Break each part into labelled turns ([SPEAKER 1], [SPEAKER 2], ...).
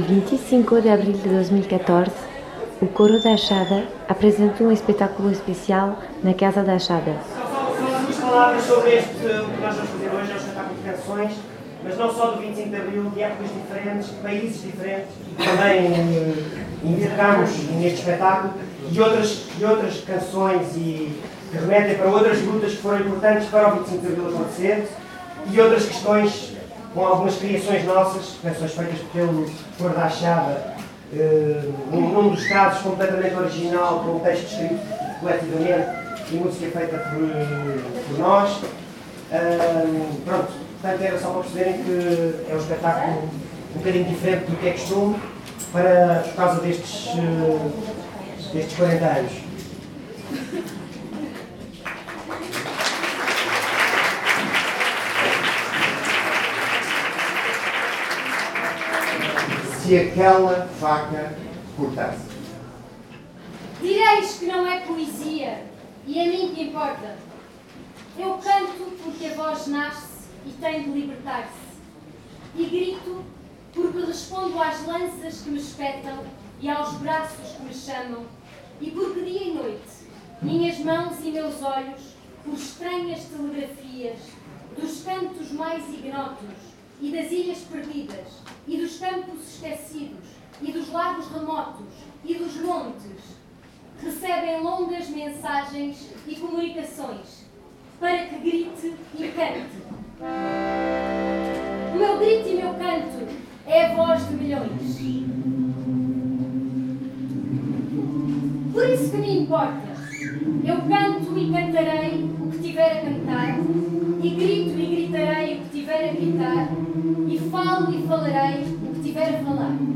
[SPEAKER 1] 25 de abril de 2014, o Coro da Achada apresentou um espetáculo especial na Casa da Achada.
[SPEAKER 2] Só palavras sobre este, que nós vamos fazer hoje, é o espetáculo de canções, mas não só do 25 de abril, de épocas diferentes, de países diferentes, também indicamos neste espetáculo, e outras, e outras canções e que remetem para outras lutas que foram importantes para o 25 de abril acontecer, e outras questões com algumas criações nossas, canções feitas pelo uh, num, num, dos casos completamente original, com um texto escrito coletivamente e música feita por, por nós. Uh, pronto, portanto era só para perceberem que é um espetáculo um bocadinho diferente do que é costume, para, por causa destes, uh, destes 40 anos.
[SPEAKER 3] Se aquela faca cortasse.
[SPEAKER 4] Direis que não é poesia, e a mim que importa. Eu canto porque a voz nasce e tem de libertar-se. E grito porque respondo às lanças que me espetam e aos braços que me chamam. E porque dia e noite, minhas mãos e meus olhos, por estranhas telegrafias, dos cantos mais ignotos, e das ilhas perdidas, e dos campos esquecidos, e dos lagos remotos, e dos montes, recebem longas mensagens e comunicações para que grite e cante. O meu grito e meu canto é a voz de milhões. Por isso que me importa. Eu canto e cantarei o que tiver a cantar, e grito e gritarei o que tiver a gritar, e falo e falarei o que tiver a falar.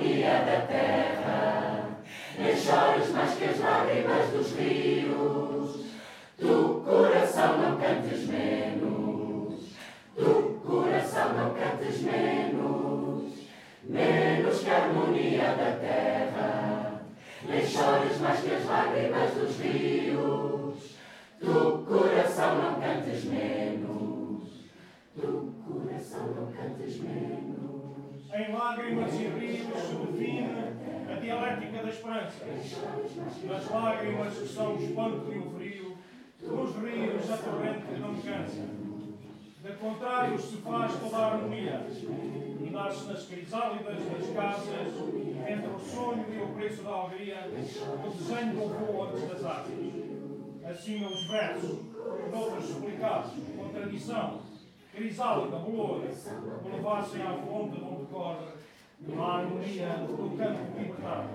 [SPEAKER 5] harmonia da terra. Nem chores mais
[SPEAKER 6] que as lágrimas dos rios, do coração
[SPEAKER 4] não cantes menos, do coração não cantes menos, menos que a harmonia da terra. Nem chores mais que as lágrimas dos rios, Tu coração não cantes menos, do coração não cantes menos.
[SPEAKER 7] Em lágrimas e rios se define a dialética da esperança. Nas lágrimas que são o espanto e o frio, nos rios a torrente não cansa. De contrário se faz toda a harmonia e nasce nas crisálidas das casas, entre o sonho e o preço da alegria, o desenho do voo antes das árvores. Assim os versos, noutros explicados, com bolor, que levassem à fonte de onde corre a harmonia do canto libertado.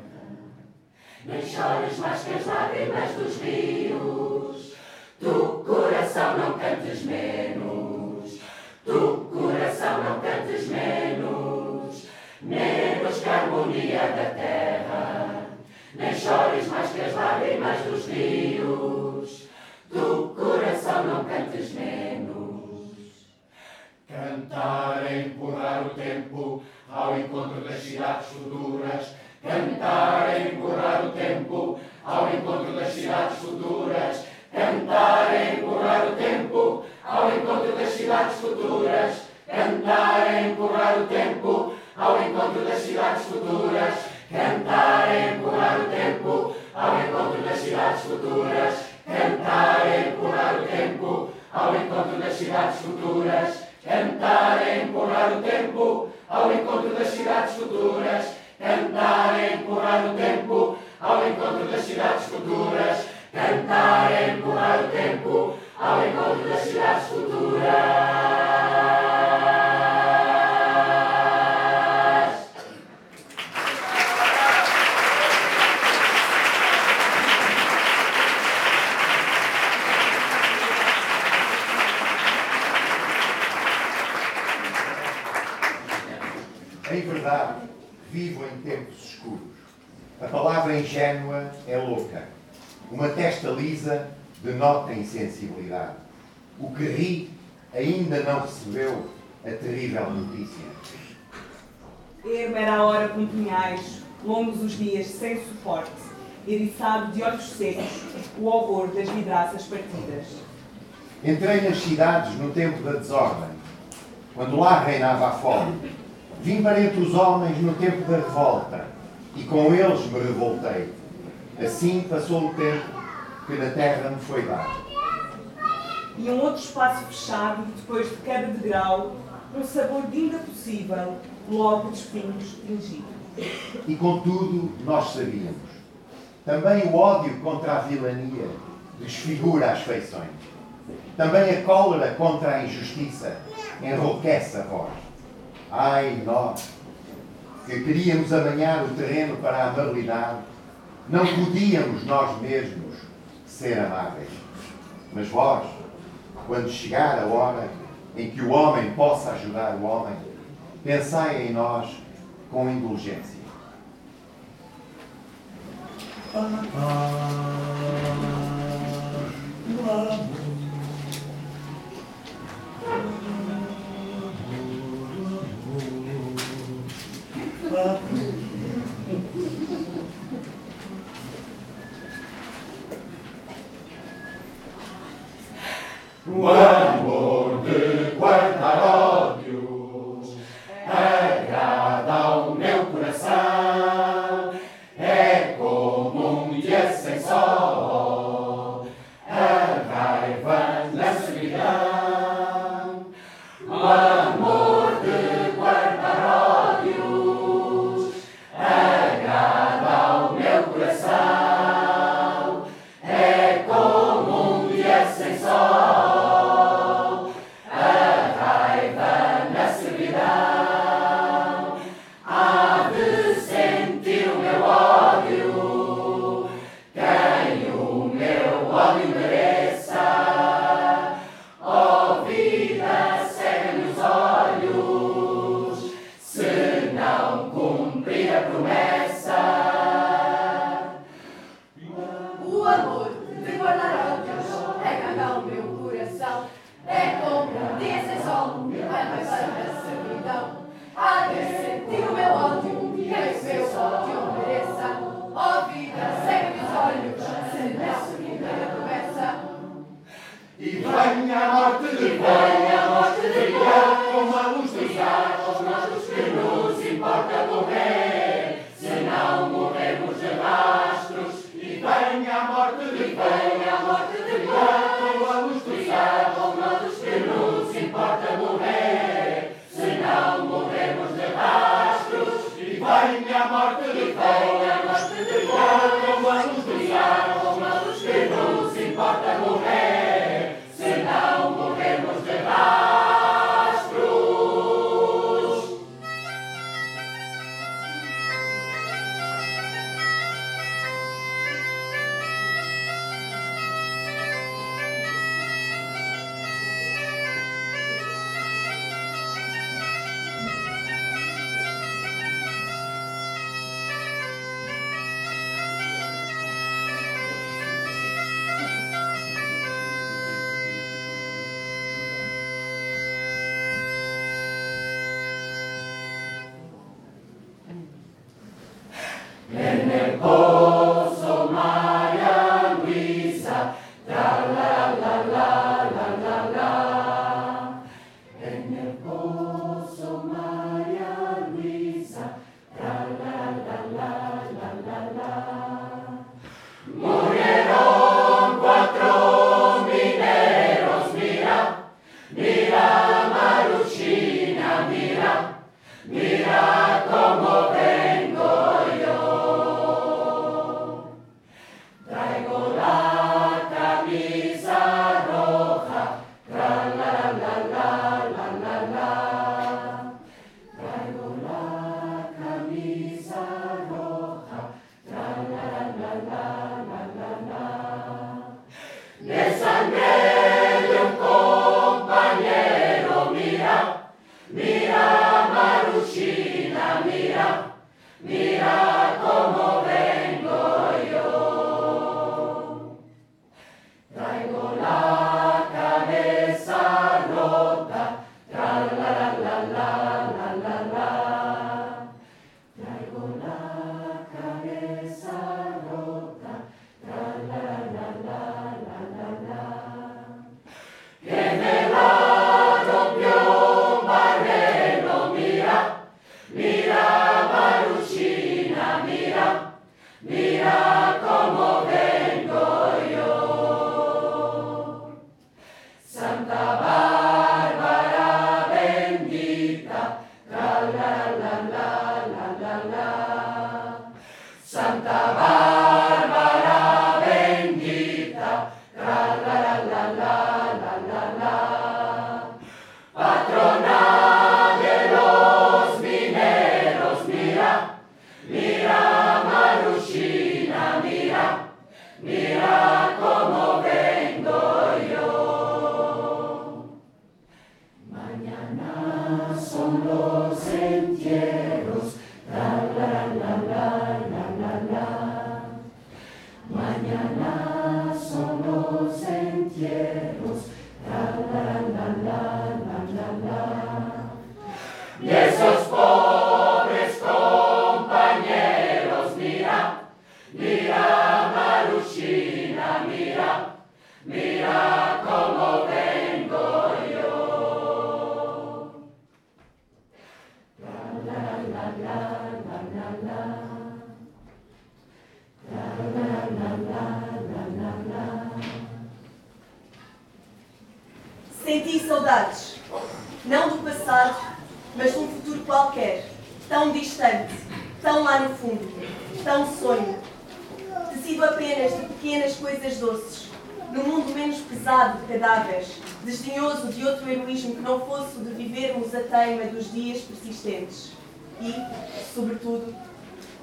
[SPEAKER 4] Nem chores mais que as lágrimas dos rios, tu, coração, não cantes menos. Tu, coração, não cantes menos, menos que a harmonia da terra. Nem chores mais que as lágrimas dos rios, tu, coração, não cantes menos.
[SPEAKER 3] Cantar é empurrar o tempo ao encontro das cidades futuras. Cantar é empurrar o tempo ao encontro das cidades futuras. Cantar é empurrar o tempo ao encontro das cidades futuras. Cantar é empurrar o tempo ao encontro das cidades futuras. Cantar é empurrar o tempo ao encontro das cidades futuras. Cantar é empurrar o tempo ao encontro das cidades futuras. Cantar é empurrar o tempo ao encontro das cidades futuras. Cantar é empurrar o tempo ao encontro das cidades futuras. Cantar é empurrar o tempo ao encontro das cidades futuras. Palavra ingênua é louca. Uma testa lisa denota insensibilidade. O que ri ainda não recebeu a terrível notícia.
[SPEAKER 8] Ermo era a hora com punhais, longos os dias sem suporte, eriçado de olhos secos, o horror das vidraças partidas.
[SPEAKER 3] Entrei nas cidades no tempo da desordem, quando lá reinava a fome. Vim para entre os homens no tempo da revolta, e com eles me revoltei. Assim passou o tempo que na terra me foi dado.
[SPEAKER 8] E um outro espaço fechado, depois de cada degrau, um sabor de ainda possível, logo de espinhos tingido.
[SPEAKER 3] E contudo, nós sabíamos. Também o ódio contra a vilania desfigura as feições. Também a cólera contra a injustiça enrouquece a voz. Ai, nós, que queríamos amanhar o terreno para a amabilidade, não podíamos nós mesmos ser amáveis. Mas vós, quando chegar a hora em que o homem possa ajudar o homem, pensai em nós com indulgência.
[SPEAKER 4] O amor de guardar ódios agrada ao meu coração. É como um dia sem sol, a raiva na solidão.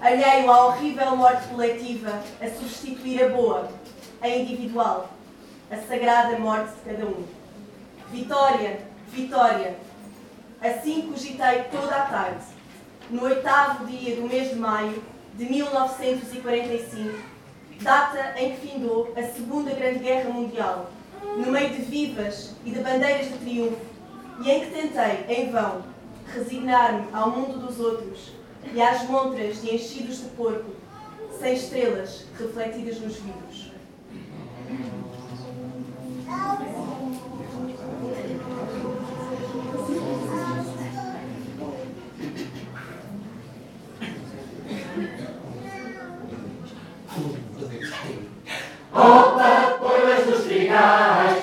[SPEAKER 9] Alheio à horrível morte coletiva, a substituir a boa, a individual, a sagrada morte de cada um. Vitória, vitória. Assim cogitei toda a tarde, no oitavo dia do mês de maio de 1945, data em que findou a Segunda Grande Guerra Mundial, no meio de vivas e de bandeiras de triunfo, e em que tentei, em vão, resignar-me ao mundo dos outros e às montras de enchidos de porco, sem estrelas refletidas nos vidros.
[SPEAKER 4] Opa, pois dos trigais,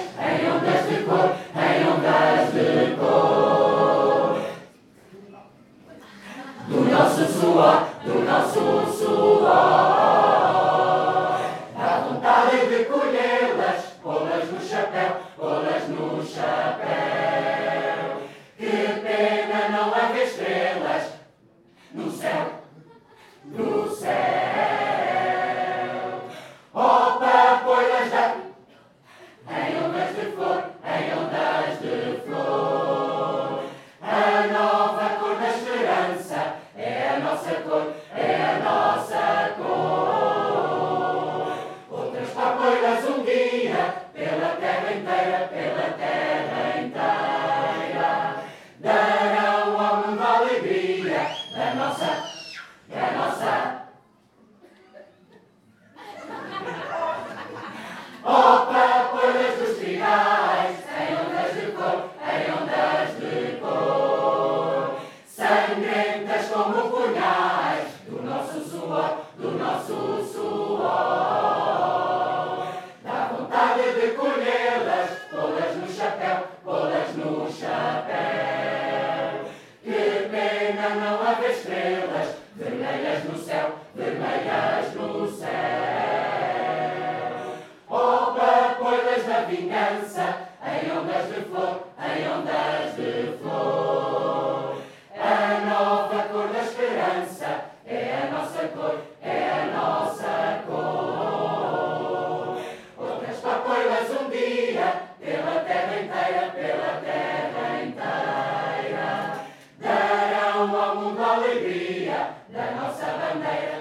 [SPEAKER 4] alegria da nossa bandeira.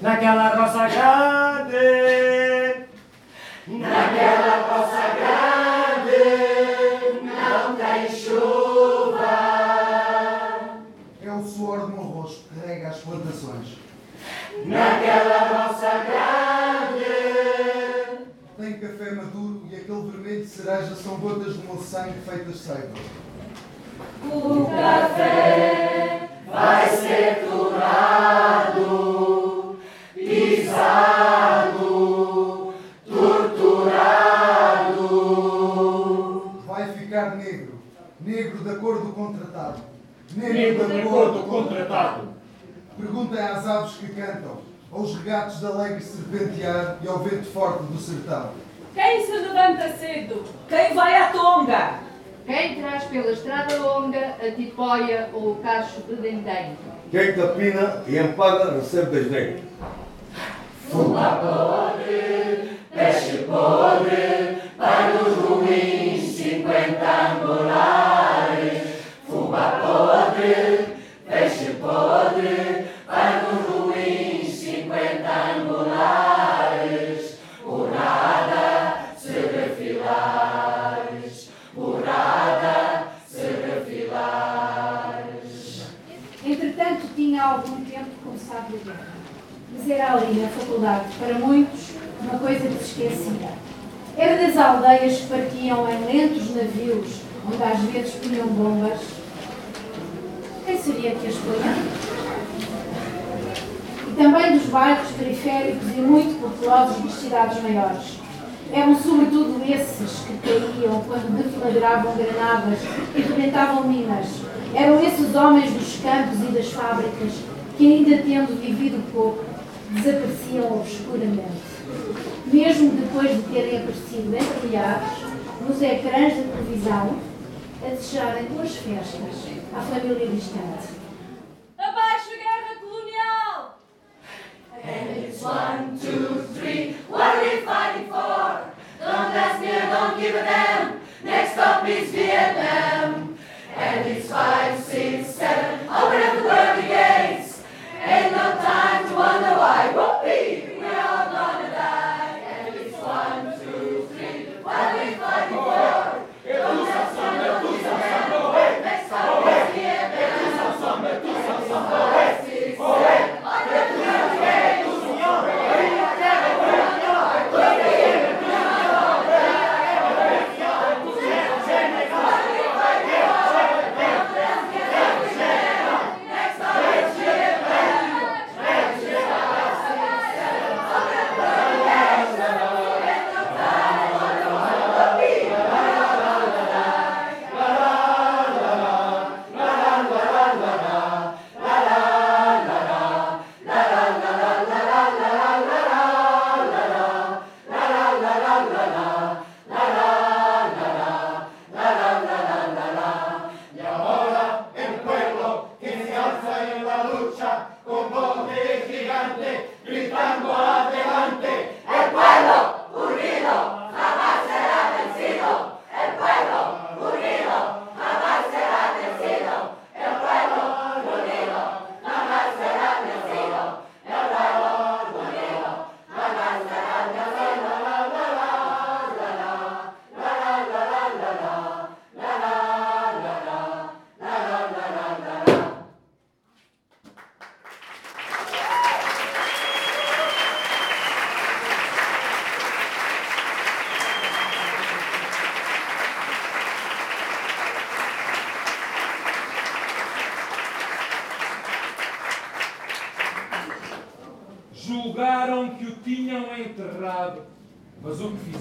[SPEAKER 2] Naquela roça grande,
[SPEAKER 4] naquela roça grande, não tem chuva.
[SPEAKER 10] É o suor do meu rosto que rega as plantações.
[SPEAKER 4] Naquela roça grande,
[SPEAKER 10] tem café maduro e aquele vermelho de cereja são gotas do meu sangue feitas seiva.
[SPEAKER 4] O café vai ser torrado, torturado.
[SPEAKER 10] Vai ficar negro, negro da cor do contratado.
[SPEAKER 7] Negro da cor do contratado.
[SPEAKER 10] Perguntem às aves que cantam, aos regatos de alegre serpentear e ao vento forte do sertão.
[SPEAKER 8] Quem se levanta cedo? Quem vai à tonga?
[SPEAKER 11] Quem traz pela estrada longa a tipóia ou o cacho de dendém?
[SPEAKER 12] Quem tapina e empaga recebe desdém.
[SPEAKER 4] Fuma podre, peixe podre, panos ruins, cinquenta angulares. Fuma podre, peixe podre, panos ruins, cinquenta angulares. Por nada se refilares, por nada se refilares.
[SPEAKER 13] Entretanto, tinha algum tempo começado a guerra. Mas era ali, na faculdade, para muitos, uma coisa que se esquecia. Era das aldeias que partiam em lentos navios, onde às vezes punham bombas. Quem seria que as punha? E também dos bairros periféricos e muito populosos das cidades maiores. Eram sobretudo esses que caíam quando deflagravam granadas e rebentavam minas. Eram esses homens dos campos e das fábricas que, ainda tendo vivido pouco, desapareciam obscuramente. Mesmo depois de terem aparecido milhares, nos ecrãs da televisão, a desejarem boas festas à família distante.
[SPEAKER 8] Abaixo a guerra colonial!
[SPEAKER 4] And it's one, two, three, what are we fighting for? Don't ask me, don't give a damn. Next stop is Vietnam. And it's five, six, seven, open up the world gates. Ain't why. Whoopee, we're gonna die. And it's one, two, three,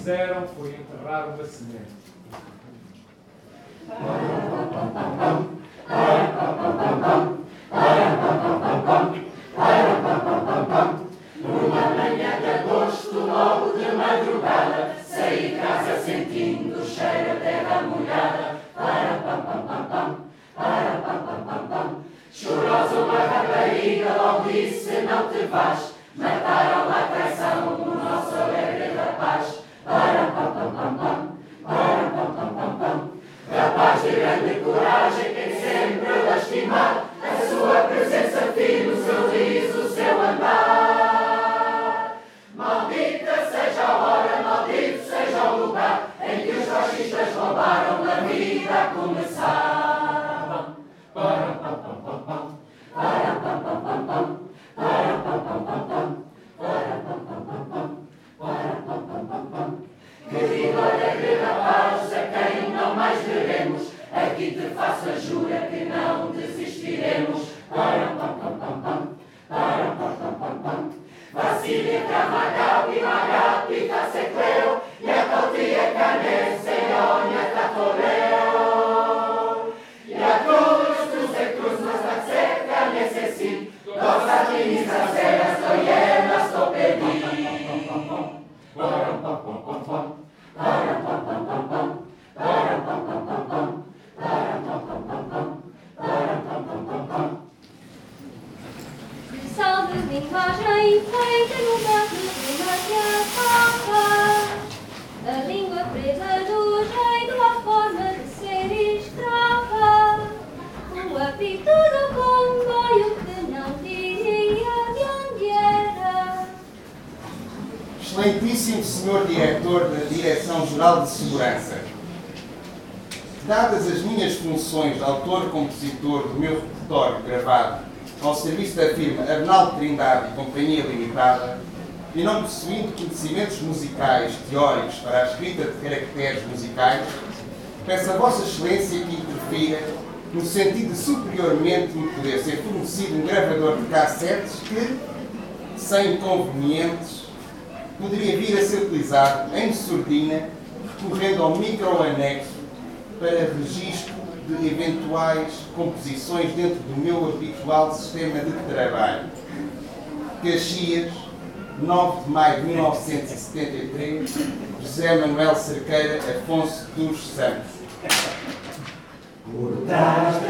[SPEAKER 14] fizeram foi
[SPEAKER 4] que te faça jura que não desistiremos.
[SPEAKER 15] Excelentíssimo Senhor Diretor da Direção-Geral de Segurança, dadas as minhas funções de autor-compositor do meu repertório gravado ao serviço da firma Arnaldo Trindade e Companhia Limitada, e não possuindo conhecimentos musicais teóricos para a escrita de caracteres musicais, peço a Vossa Excelência que interfira no sentido de superiormente me poder ser fornecido um gravador de cassetes que, sem inconvenientes, poderia vir a ser utilizado em surdina, recorrendo ao microanexo para registro de eventuais composições dentro do meu habitual sistema de trabalho. Caxias, 9 de maio de 1973, José Manuel Cerqueira Afonso dos Santos.
[SPEAKER 4] Cortaste